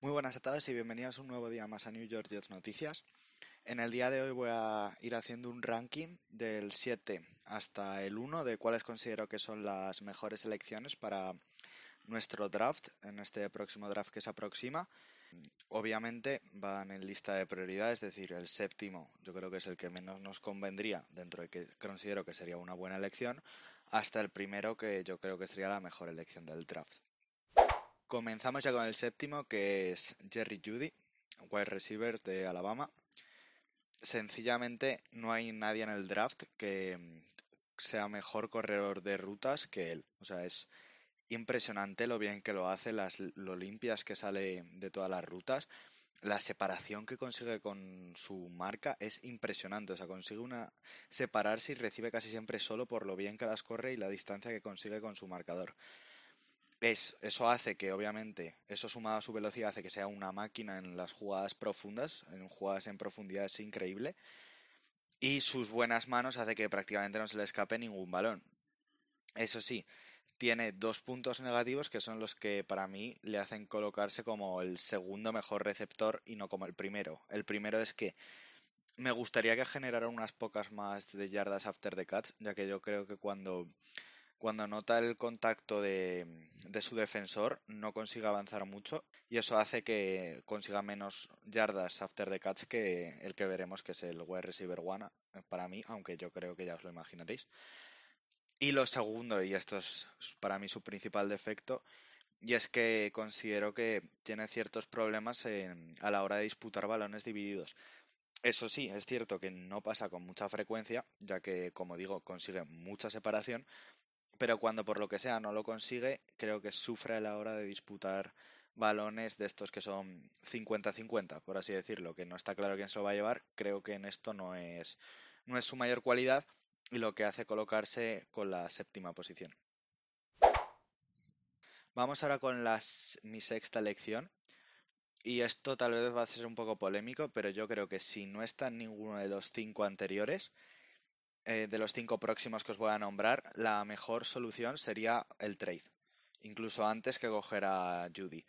Muy buenas a todos y bienvenidos un nuevo día más a New York Jets Noticias. En el día de hoy voy a ir haciendo un ranking del 7 hasta el 1 de cuáles considero que son las mejores elecciones para nuestro draft, en este próximo draft que se aproxima. Obviamente van en lista de prioridad, es decir, el séptimo yo creo que es el que menos nos convendría dentro de que considero que sería una buena elección, hasta el primero que yo creo que sería la mejor elección del draft. Comenzamos ya con el séptimo que es Jerry Judy, wide receiver de Alabama. Sencillamente no hay nadie en el draft que sea mejor corredor de rutas que él. O sea, es impresionante lo bien que lo hace, las, lo limpias que sale de todas las rutas. La separación que consigue con su marca es impresionante. O sea, consigue una separarse y recibe casi siempre solo por lo bien que las corre y la distancia que consigue con su marcador. Es, eso hace que, obviamente, eso sumado a su velocidad hace que sea una máquina en las jugadas profundas, en jugadas en profundidad es increíble. Y sus buenas manos hace que prácticamente no se le escape ningún balón. Eso sí, tiene dos puntos negativos que son los que para mí le hacen colocarse como el segundo mejor receptor y no como el primero. El primero es que me gustaría que generara unas pocas más de yardas after the catch, ya que yo creo que cuando, cuando nota el contacto de, de su defensor no consigue avanzar mucho y eso hace que consiga menos yardas after the catch que el que veremos que es el wide receiver one para mí, aunque yo creo que ya os lo imaginaréis. Y lo segundo, y esto es para mí su principal defecto, y es que considero que tiene ciertos problemas a la hora de disputar balones divididos. Eso sí, es cierto que no pasa con mucha frecuencia, ya que, como digo, consigue mucha separación, pero cuando por lo que sea no lo consigue, creo que sufre a la hora de disputar balones de estos que son 50-50, por así decirlo, que no está claro quién se va a llevar. Creo que en esto no es, no es su mayor cualidad y lo que hace colocarse con la séptima posición. Vamos ahora con las, mi sexta elección. Y esto tal vez va a ser un poco polémico, pero yo creo que si no está en ninguno de los cinco anteriores, eh, de los cinco próximos que os voy a nombrar, la mejor solución sería el trade. Incluso antes que coger a Judy.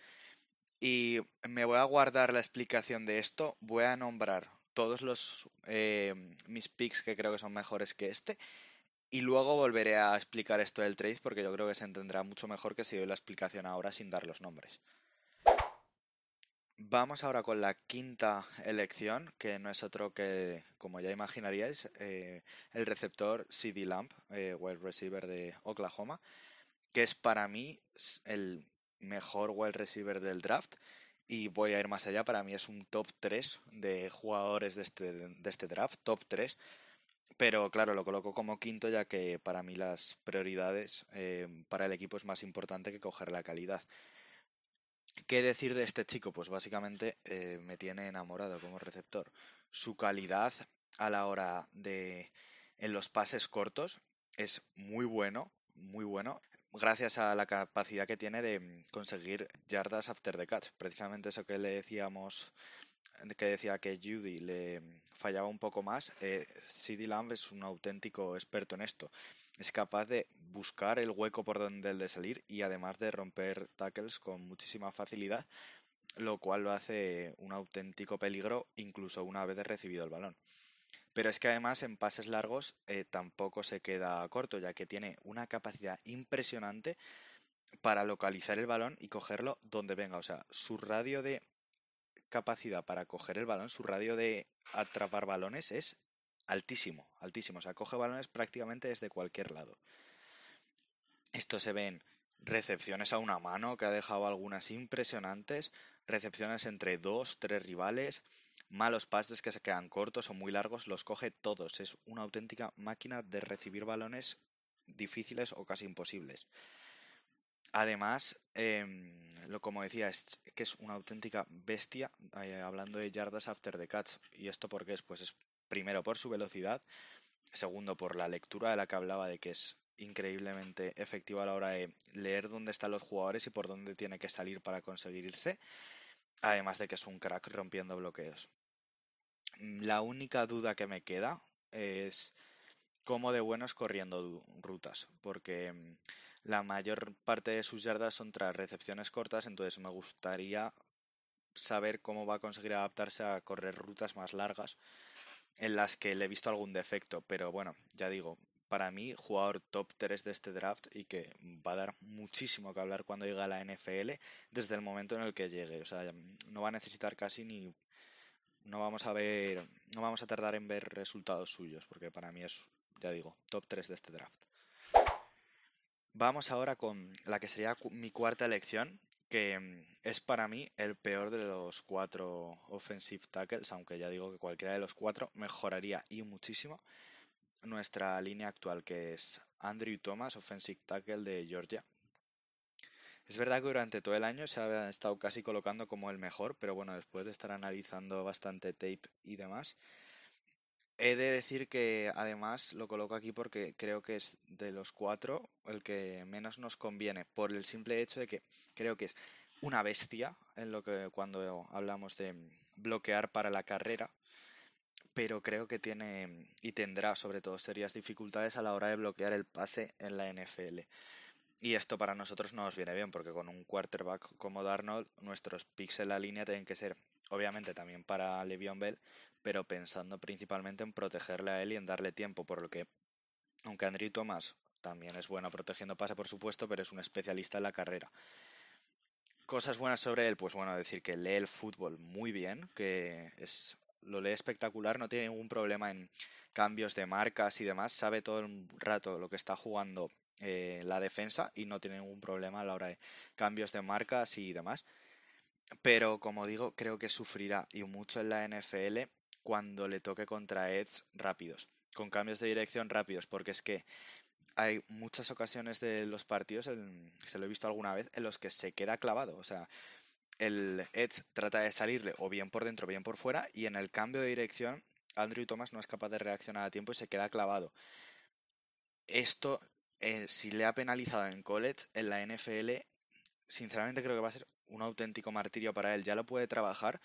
Y me voy a guardar la explicación de esto. Voy a nombrar todos los eh, mis picks que creo que son mejores que este. Y luego volveré a explicar esto del trade porque yo creo que se entenderá mucho mejor que si doy la explicación ahora sin dar los nombres. Vamos ahora con la quinta elección, que no es otro que, como ya imaginaríais, eh, el receptor CD Lamp, eh, wide receiver de Oklahoma, que es para mí el mejor wide receiver del draft y voy a ir más allá, para mí es un top 3 de jugadores de este, de este draft, top 3. Pero claro, lo coloco como quinto ya que para mí las prioridades eh, para el equipo es más importante que coger la calidad. ¿Qué decir de este chico? Pues básicamente eh, me tiene enamorado como receptor. Su calidad a la hora de en los pases cortos es muy bueno, muy bueno gracias a la capacidad que tiene de mm, conseguir yardas after the catch. Precisamente eso que le decíamos, que decía que Judy le mm, fallaba un poco más, eh, CD Lamb es un auténtico experto en esto. Es capaz de buscar el hueco por donde el de salir y además de romper tackles con muchísima facilidad, lo cual lo hace un auténtico peligro incluso una vez recibido el balón. Pero es que además en pases largos eh, tampoco se queda corto, ya que tiene una capacidad impresionante para localizar el balón y cogerlo donde venga. O sea, su radio de capacidad para coger el balón, su radio de atrapar balones es altísimo, altísimo. O sea, coge balones prácticamente desde cualquier lado. Esto se ve en recepciones a una mano, que ha dejado algunas impresionantes, recepciones entre dos, tres rivales, malos pases que se quedan cortos o muy largos, los coge todos. Es una auténtica máquina de recibir balones difíciles o casi imposibles. Además, em, lo como decía, es que es una auténtica bestia eh, hablando de yardas after the catch. ¿Y esto por qué es? Pues es primero por su velocidad, segundo por la lectura de la que hablaba de que es increíblemente efectivo a la hora de leer dónde están los jugadores y por dónde tiene que salir para conseguir irse. Además de que es un crack rompiendo bloqueos. Mm, la única duda que me queda es cómo de bueno es corriendo rutas, porque mm, la mayor parte de sus yardas son tras recepciones cortas, entonces me gustaría saber cómo va a conseguir adaptarse a correr rutas más largas en las que le he visto algún defecto, pero bueno, ya digo, para mí jugador top 3 de este draft y que va a dar muchísimo que hablar cuando llegue a la NFL desde el momento en el que llegue, o sea, no va a necesitar casi ni no vamos a ver no vamos a tardar en ver resultados suyos, porque para mí es ya digo, top 3 de este draft. Vamos ahora con la que sería mi cuarta elección, que mm, es para mí el peor de los cuatro offensive tackles, aunque ya digo que cualquiera de los cuatro mejoraría y muchísimo nuestra línea actual, que es Andrew Thomas, offensive tackle de Georgia. Es verdad que durante todo el año se ha estado casi colocando como el mejor, pero bueno, después de estar analizando bastante tape y demás, He de decir que además lo coloco aquí porque creo que es de los cuatro el que menos nos conviene, por el simple hecho de que creo que es una bestia en lo que cuando hablamos de bloquear para la carrera, pero creo que tiene y tendrá sobre todo serias dificultades a la hora de bloquear el pase en la NFL. Y esto para nosotros no nos viene bien, porque con un quarterback como Darnold, nuestros picks en la línea tienen que ser, obviamente también para Le'Veon Bell, pero pensando principalmente en protegerle a él y en darle tiempo, por lo que, aunque Andrew Thomas también es bueno protegiendo pase, por supuesto, pero es un especialista en la carrera. Cosas buenas sobre él, pues bueno, decir que lee el fútbol muy bien, que es lo lee espectacular, no tiene ningún problema en cambios de marcas y demás, sabe todo el rato lo que está jugando eh, la defensa y no tiene ningún problema a la hora de cambios de marcas y demás. Pero como digo, creo que sufrirá y mucho en la NFL cuando le toque contra Edge rápidos, con cambios de dirección rápidos, porque es que hay muchas ocasiones de los partidos, se lo he visto alguna vez, en los que se queda clavado. O sea, el Edge trata de salirle o bien por dentro o bien por fuera, y en el cambio de dirección, Andrew Thomas no es capaz de reaccionar a tiempo y se queda clavado. Esto, eh, si le ha penalizado en college, en la NFL, sinceramente creo que va a ser un auténtico martirio para él. Ya lo puede trabajar,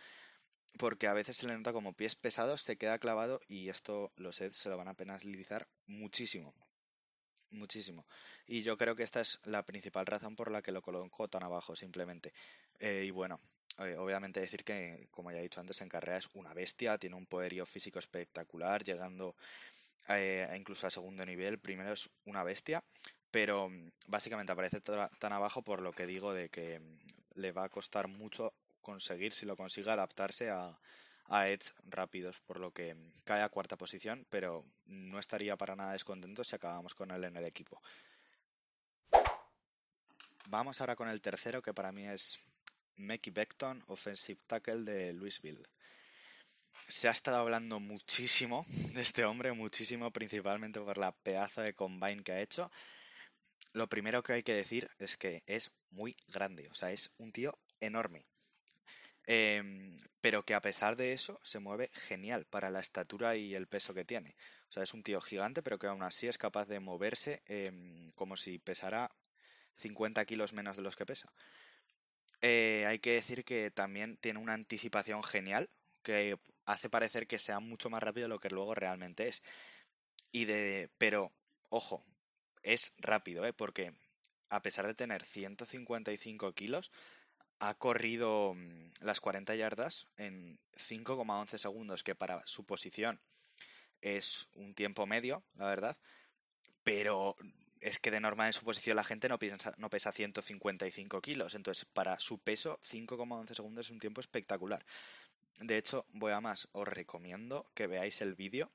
porque a veces se le nota como pies pesados, se queda clavado y esto los Eds se lo van a penalizar muchísimo. Muchísimo. Y yo creo que esta es la principal razón por la que lo coloco tan abajo, simplemente. Eh, y bueno, eh, obviamente decir que, como ya he dicho antes, en carrera es una bestia, tiene un poderío físico espectacular, llegando eh, incluso a segundo nivel. Primero es una bestia, pero mm, básicamente aparece tan abajo por lo que digo de que mm, le va a costar mucho conseguir, si lo consigue, adaptarse a, a Edge rápidos, por lo que cae a cuarta posición, pero no estaría para nada descontento si acabamos con él en el equipo. Vamos ahora con el tercero, que para mí es Mickey Beckton, offensive tackle de Louisville. Se ha estado hablando muchísimo de este hombre, muchísimo, principalmente por la pedazo de combine que ha hecho. Lo primero que hay que decir es que es muy grande, o sea, es un tío enorme. Em, pero que a pesar de eso se mueve genial para la estatura y el peso que tiene. O sea, es un tío gigante, pero que aún así es capaz de moverse em, como si pesara 50 kilos menos de los que pesa. Eh, hay que decir que también tiene una anticipación genial que hace parecer que sea mucho más rápido de lo que luego realmente es. Y de, pero ojo, es rápido, ¿eh? porque a pesar de tener 155 kilos, ha corrido mm, las 40 yardas en 5,11 segundos, que para su posición es un tiempo medio, la verdad, pero es que de normal en su posición la gente no, piensa, no pesa 155 kilos, entonces para su peso 5,11 segundos es un tiempo espectacular. De hecho, voy a más, os recomiendo que veáis el vídeo,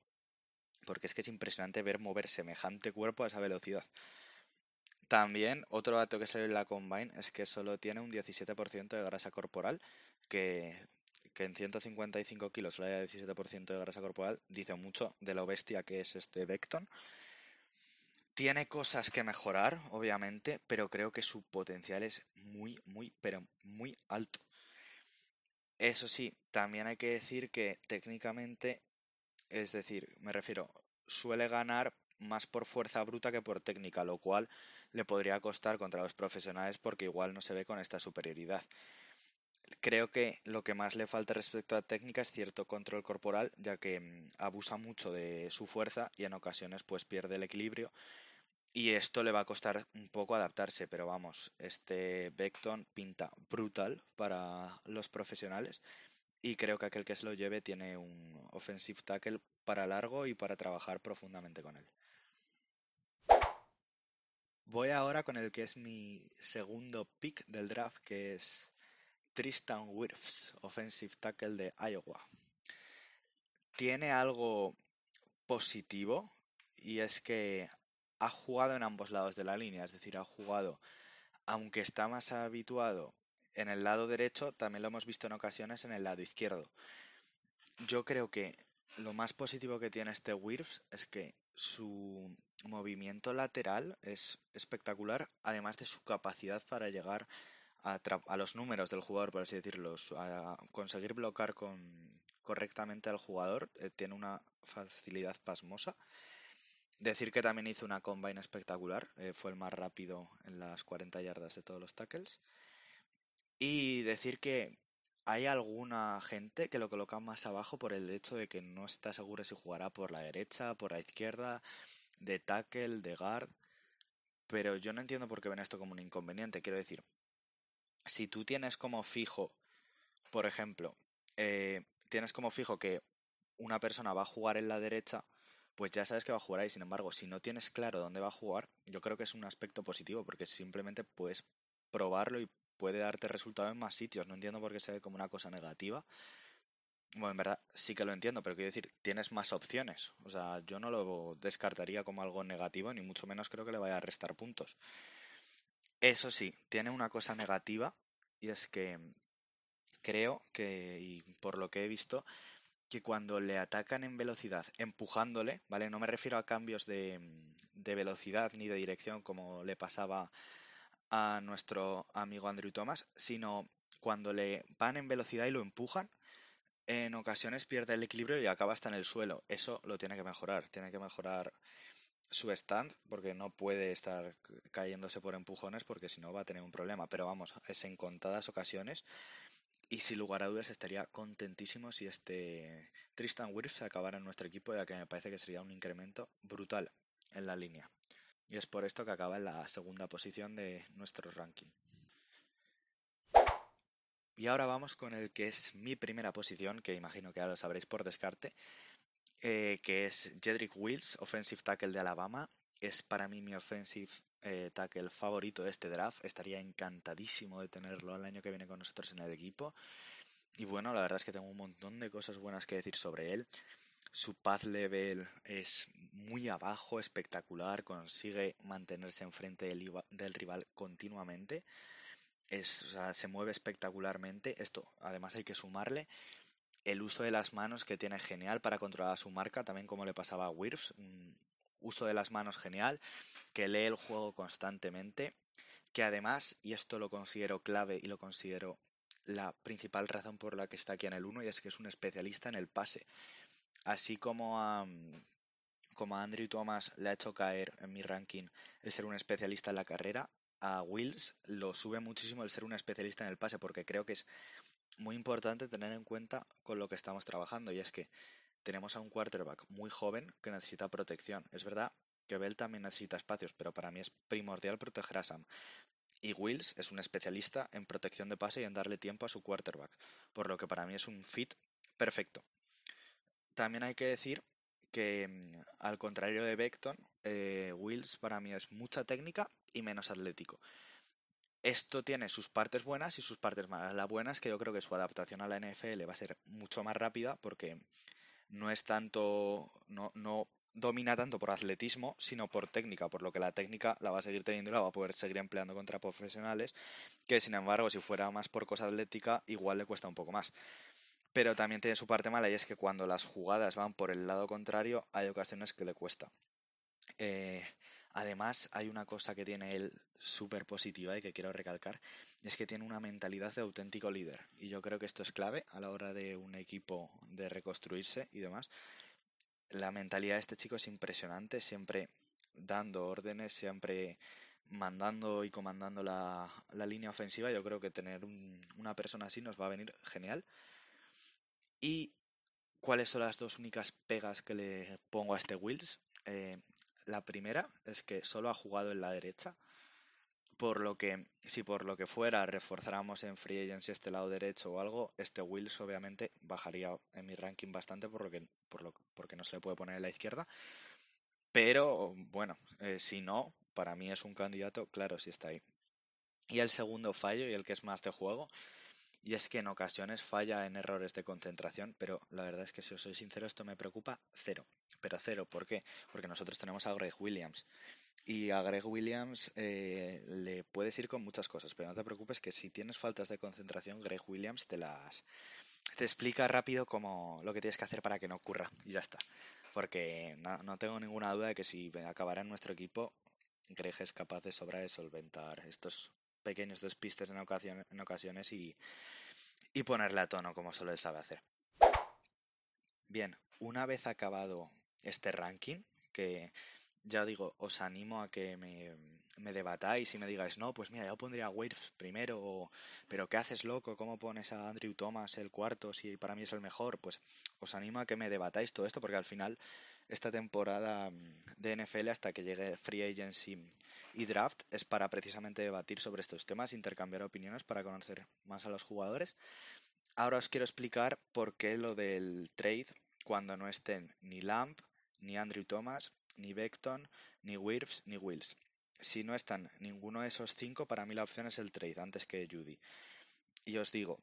porque es que es impresionante ver mover semejante cuerpo a esa velocidad. También otro dato que se ve en la Combine es que solo tiene un 17% de grasa corporal, que, en 155 kilos solo haya 17% de grasa corporal, dice mucho de lo bestia que es este Vecton. Tiene cosas que mejorar, obviamente, pero creo que su potencial es muy, muy, pero muy alto. Eso sí, también hay que decir que técnicamente, es decir, me refiero, suele ganar más por fuerza bruta que por técnica, lo cual le podría costar contra los profesionales porque igual no se ve con esta superioridad. Creo que lo que más le falta respecto a técnica es cierto control corporal, ya que mm, abusa mucho de su fuerza y en ocasiones pues pierde el equilibrio Y esto le va a costar un poco adaptarse, pero vamos, este Beckton pinta brutal para los profesionales y creo que aquel que se lo lleve tiene un offensive tackle para largo y para trabajar profundamente con él. Voy ahora con el que es mi segundo pick del draft, que es Tristan Wirfs, offensive tackle de Iowa. Tiene algo positivo y es que ha jugado en ambos lados de la línea, es decir, ha jugado, aunque está más habituado en el lado derecho, también lo hemos visto en ocasiones en el lado izquierdo. Yo creo que lo más positivo que tiene este Wirfs es que su movimiento lateral es espectacular, además de su capacidad para llegar a, los números del jugador, por así decirlo, a conseguir bloquear correctamente al jugador, eh, tiene una facilidad pasmosa. Decir que también hizo una combine espectacular, eh, fue el más rápido en las 40 yardas de todos los tackles. Y decir que hay alguna gente que lo coloca más abajo por el hecho de que no está seguro si jugará por la derecha, por la izquierda, de tackle, de guard. Pero yo no entiendo por qué ven esto como un inconveniente. Quiero decir, si tú tienes como fijo, por ejemplo, eh, tienes como fijo que una persona va a jugar en la derecha, pues ya sabes que va a jugar ahí. Sin embargo, si no tienes claro dónde va a jugar, yo creo que es un aspecto positivo porque simplemente puedes probarlo y puede darte resultado en más sitios. No entiendo por qué se ve como una cosa negativa. Bueno, en verdad sí que lo entiendo, pero quiero decir, tienes más opciones. O sea, yo no lo descartaría como algo negativo, ni mucho menos creo que le vaya a restar puntos. Eso sí, tiene una cosa negativa y es que creo que, y por lo que he visto, que cuando le atacan en velocidad, empujándole, ¿vale? No me refiero a cambios de, de velocidad ni de dirección como le pasaba a nuestro amigo Andrew Thomas, sino cuando le van en velocidad y lo empujan, en ocasiones pierde el equilibrio y acaba hasta en el suelo. Eso lo tiene que mejorar. Tiene que mejorar su stand porque no puede estar cayéndose por empujones porque si no va a tener un problema. Pero vamos, es en contadas ocasiones. Y sin lugar a dudas estaría contentísimo si este Tristan Wirfs acabara en nuestro equipo, ya que me parece que sería un incremento brutal en la línea. Y es por esto que acaba en la segunda posición de nuestro ranking. Y ahora vamos con el que es mi primera posición, que imagino que ya lo sabréis por descarte, eh, que es Jedrick Wills, offensive tackle de Alabama. Es para mí mi offensive eh, tackle favorito de este draft. Estaría encantadísimo de tenerlo el año que viene con nosotros en el equipo. Y bueno, la verdad es que tengo un montón de cosas buenas que decir sobre él. Su path level es muy abajo, espectacular, consigue mantenerse enfrente del, rival continuamente. Es, se mueve espectacularmente. Esto, además, hay que sumarle el uso de las manos que tiene genial para controlar su marca, también como le pasaba a Wirfs, uso de las manos genial, que lee el juego constantemente, que además, y esto lo considero clave y lo considero la principal razón por la que está aquí en el 1, y es que es un especialista en el pase. Así como a, como a Andrew Thomas le ha hecho caer en mi ranking el ser un especialista en la carrera, a Wills lo sube muchísimo el ser un especialista en el pase, porque creo que es muy importante tener en cuenta con lo que estamos trabajando, y es que tenemos a un quarterback muy joven que necesita protección. Es verdad que Bell también necesita espacios, pero para mí es primordial proteger a Sam. Y Wills es un especialista en protección de pase y en darle tiempo a su quarterback, por lo que para mí es un fit perfecto. También hay que decir que, mm, al contrario de Beckton, eh, Wills para mí es mucha técnica y menos atlético. Esto tiene sus partes buenas y sus partes malas. La buena es que yo creo que su adaptación a la NFL va a ser mucho más rápida porque no es tanto, no, no domina tanto por atletismo, sino por técnica, por lo que la técnica la va a seguir teniendo y la va a poder seguir empleando contra profesionales, que sin embargo, si fuera más por cosa atlética, igual le cuesta un poco más. Pero también tiene su parte mala y es que cuando las jugadas van por el lado contrario, hay ocasiones que le cuesta. Eh, además, hay una cosa que tiene él súper positiva y que quiero recalcar, es que tiene una mentalidad de auténtico líder. Y yo creo que esto es clave a la hora de un equipo de reconstruirse y demás. La mentalidad de este chico es impresionante, siempre dando órdenes, siempre mandando y comandando la, línea ofensiva. Yo creo que tener una persona así nos va a venir genial. ¿Y cuáles son las dos únicas pegas que le pongo a este Wills? Eh, La primera es que solo ha jugado en la derecha, por lo que, si por lo que fuera reforzáramos en Free Agency este lado derecho o algo, este Wills obviamente bajaría en mi ranking bastante por lo que, por lo, porque no se le puede poner en la izquierda. Pero bueno, eh, si no, para mí es un candidato, claro, si está ahí. Y el segundo fallo, y el que es más de juego, y es que en ocasiones falla en errores de concentración, pero la verdad es que si os soy sincero, esto me preocupa cero. Pero cero, ¿por qué? Porque nosotros tenemos a Greg Williams. Y a Greg Williams eh, le puedes ir con muchas cosas, pero no te preocupes que si tienes faltas de concentración, Greg Williams te las te explica rápido cómo lo que tienes que hacer para que no ocurra y ya está. Porque no, tengo ninguna duda de que si acabará en nuestro equipo, Greg es capaz de sobra de solventar estos pequeños despistes en, en ocasiones y, y ponerle a tono como solo él sabe hacer. Bien, una vez acabado este ranking, que ya digo, os animo a que me, debatáis y me digáis, no, pues mira, yo pondría a Waves primero, pero ¿qué haces loco? ¿Cómo pones a Andrew Thomas el cuarto si para mí es el mejor? Pues os animo a que me debatáis todo esto porque al final esta temporada mm, de NFL hasta que llegue Free Agency y Draft es para precisamente debatir sobre estos temas, intercambiar opiniones para conocer más a los jugadores. Ahora os quiero explicar por qué lo del trade cuando no estén ni Lamp, ni Andrew Thomas, ni Beckton, ni Wirfs, ni Wills. Si no están ninguno de esos cinco, para mí la opción es el trade antes que Judy. Y os digo,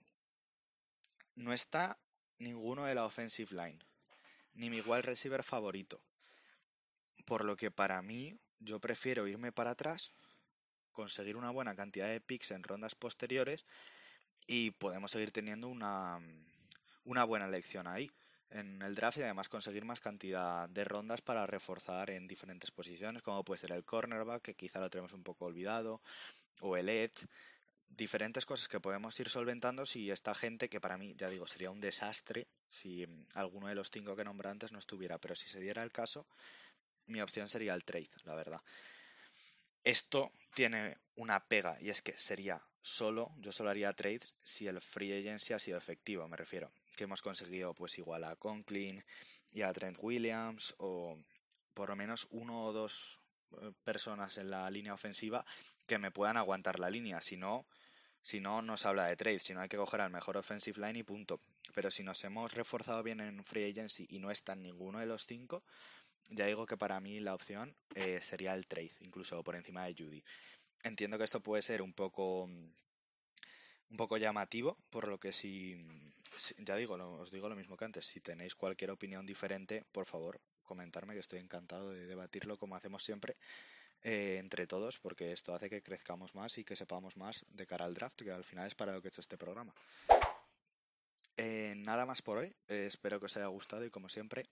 no está ninguno de la offensive line, ni mi wide receiver favorito. Por lo que para mí, yo prefiero irme para atrás, conseguir una buena cantidad de picks en rondas posteriores y podemos seguir teniendo una, una buena elección ahí en el draft y además conseguir más cantidad de rondas para reforzar en diferentes posiciones, como puede ser el cornerback, que quizá lo tenemos un poco olvidado, o el edge, diferentes cosas que podemos ir solventando si esta gente, que para mí, ya digo, sería un desastre si alguno de los cinco que nombré antes no estuviera, pero si se diera el caso, mi opción sería el trade, la verdad. Esto tiene una pega y es que sería solo, yo solo haría trade si el free agency ha sido efectivo, me refiero que hemos conseguido pues igual a Conklin y a Trent Williams o por lo menos uno o dos eh, personas en la línea ofensiva que me puedan aguantar la línea, si no si no nos habla de trade, si no hay que coger al mejor offensive line y punto. Pero si nos hemos reforzado bien en free agency y no está en ninguno de los cinco, ya digo que para mí la opción eh, sería el trade, incluso por encima de Judy. Entiendo que esto puede ser un poco un poco llamativo, por lo que si, ya digo, os digo lo mismo que antes, si tenéis cualquier opinión diferente, por favor, comentarme que estoy encantado de debatirlo como hacemos siempre eh, entre todos, porque esto hace que crezcamos más y que sepamos más de cara al draft, que al final es para lo que he hecho este programa. Eh, nada más por hoy, eh, espero que os haya gustado y como siempre,